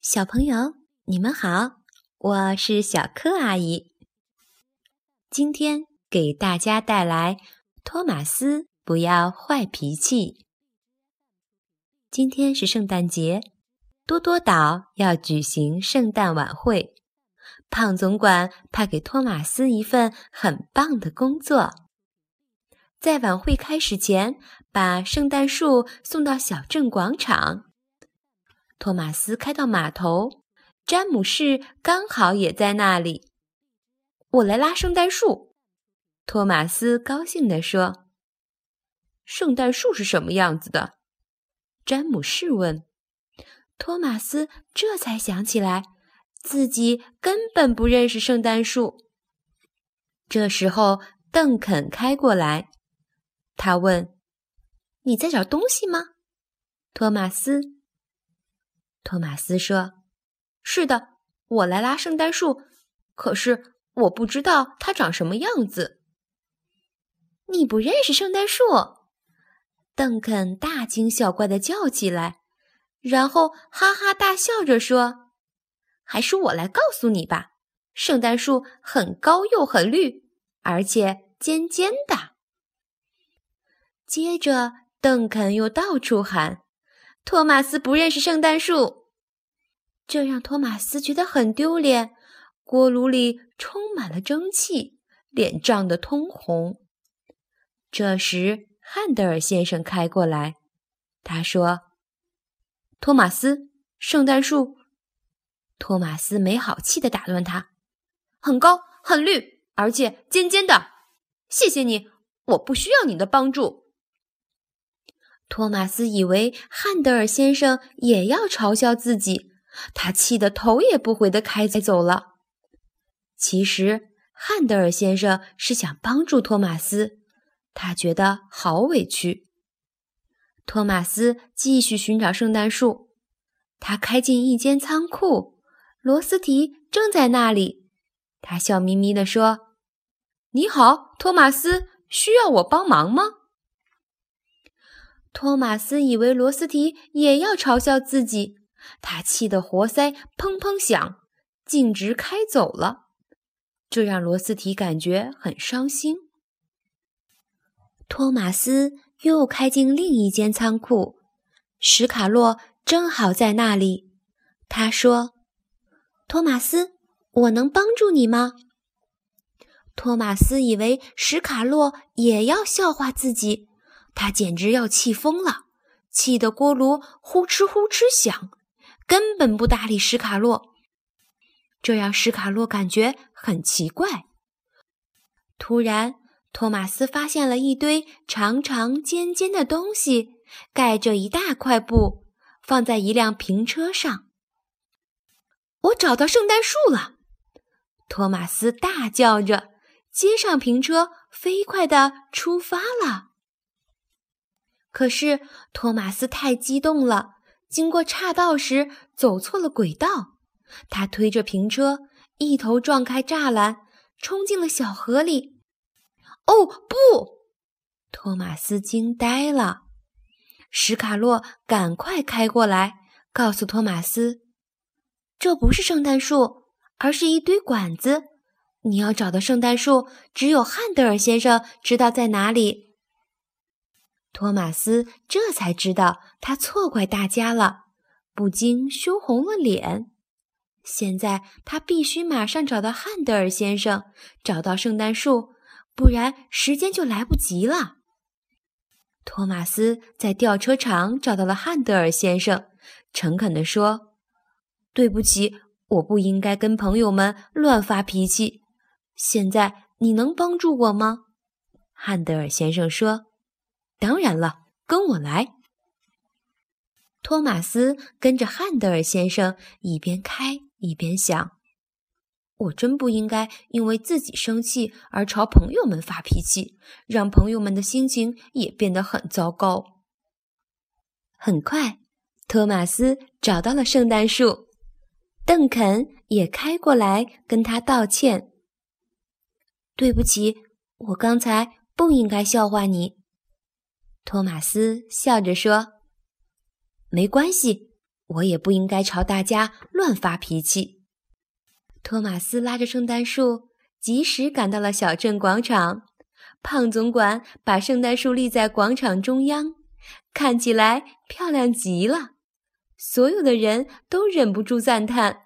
小朋友，你们好，我是小柯阿姨。今天给大家带来《托马斯不要坏脾气》。今天是圣诞节，多多岛要举行圣诞晚会。胖总管派给托马斯一份很棒的工作，在晚会开始前，把圣诞树送到小镇广场。托马斯开到码头，詹姆士刚好也在那里。我来拉圣诞树，托马斯高兴地说。圣诞树是什么样子的？詹姆士问。托马斯这才想起来，自己根本不认识圣诞树。这时候，邓肯开过来，他问：“你在找东西吗？”托马斯。托马斯说：“是的，我来拉圣诞树，可是我不知道它长什么样子。”你不认识圣诞树？邓肯大惊小怪的叫起来，然后哈哈大笑着说：“还是我来告诉你吧，圣诞树很高又很绿，而且尖尖的。”接着，邓肯又到处喊。托马斯不认识圣诞树，这让托马斯觉得很丢脸。锅炉里充满了蒸汽，脸涨得通红。这时，汉德尔先生开过来，他说：“托马斯，圣诞树。”托马斯没好气的打断他：“很高，很绿，而且尖尖的。谢谢你，我不需要你的帮助。”托马斯以为汉德尔先生也要嘲笑自己，他气得头也不回地开走了。其实汉德尔先生是想帮助托马斯，他觉得好委屈。托马斯继续寻找圣诞树，他开进一间仓库，罗斯提正在那里。他笑眯眯地说：“你好，托马斯，需要我帮忙吗？”托马斯以为罗斯提也要嘲笑自己，他气得活塞砰砰响，径直开走了。这让罗斯提感觉很伤心。托马斯又开进另一间仓库，史卡洛正好在那里。他说：“托马斯，我能帮助你吗？”托马斯以为史卡洛也要笑话自己。他简直要气疯了，气得锅炉呼哧呼哧响，根本不搭理史卡洛。这让史卡洛感觉很奇怪。突然，托马斯发现了一堆长长尖尖的东西，盖着一大块布，放在一辆平车上。我找到圣诞树了！托马斯大叫着，接上平车，飞快地出发了。可是托马斯太激动了，经过岔道时走错了轨道，他推着平车一头撞开栅栏，冲进了小河里。哦不！托马斯惊呆了。史卡洛赶快开过来，告诉托马斯：“这不是圣诞树，而是一堆管子。你要找的圣诞树，只有汉德尔先生知道在哪里。”托马斯这才知道他错怪大家了，不禁羞红了脸。现在他必须马上找到汉德尔先生，找到圣诞树，不然时间就来不及了。托马斯在吊车厂找到了汉德尔先生，诚恳地说：“对不起，我不应该跟朋友们乱发脾气。现在你能帮助我吗？”汉德尔先生说。当然了，跟我来。托马斯跟着汉德尔先生一边开一边想：“我真不应该因为自己生气而朝朋友们发脾气，让朋友们的心情也变得很糟糕。”很快，托马斯找到了圣诞树，邓肯也开过来跟他道歉：“对不起，我刚才不应该笑话你。”托马斯笑着说：“没关系，我也不应该朝大家乱发脾气。托马斯拉着圣诞树，及时赶到了小镇广场。胖总管把圣诞树立在广场中央，看起来漂亮极了。所有的人都忍不住赞叹。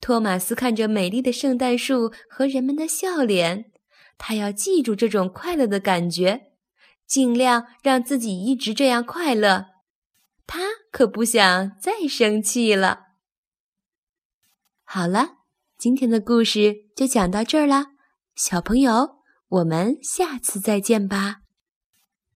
托马斯看着美丽的圣诞树和人们的笑脸，他要记住这种快乐的感觉，尽量让自己一直这样快乐。他可不想再生气了。好了，今天的故事就讲到这儿了，小朋友，我们下次再见吧。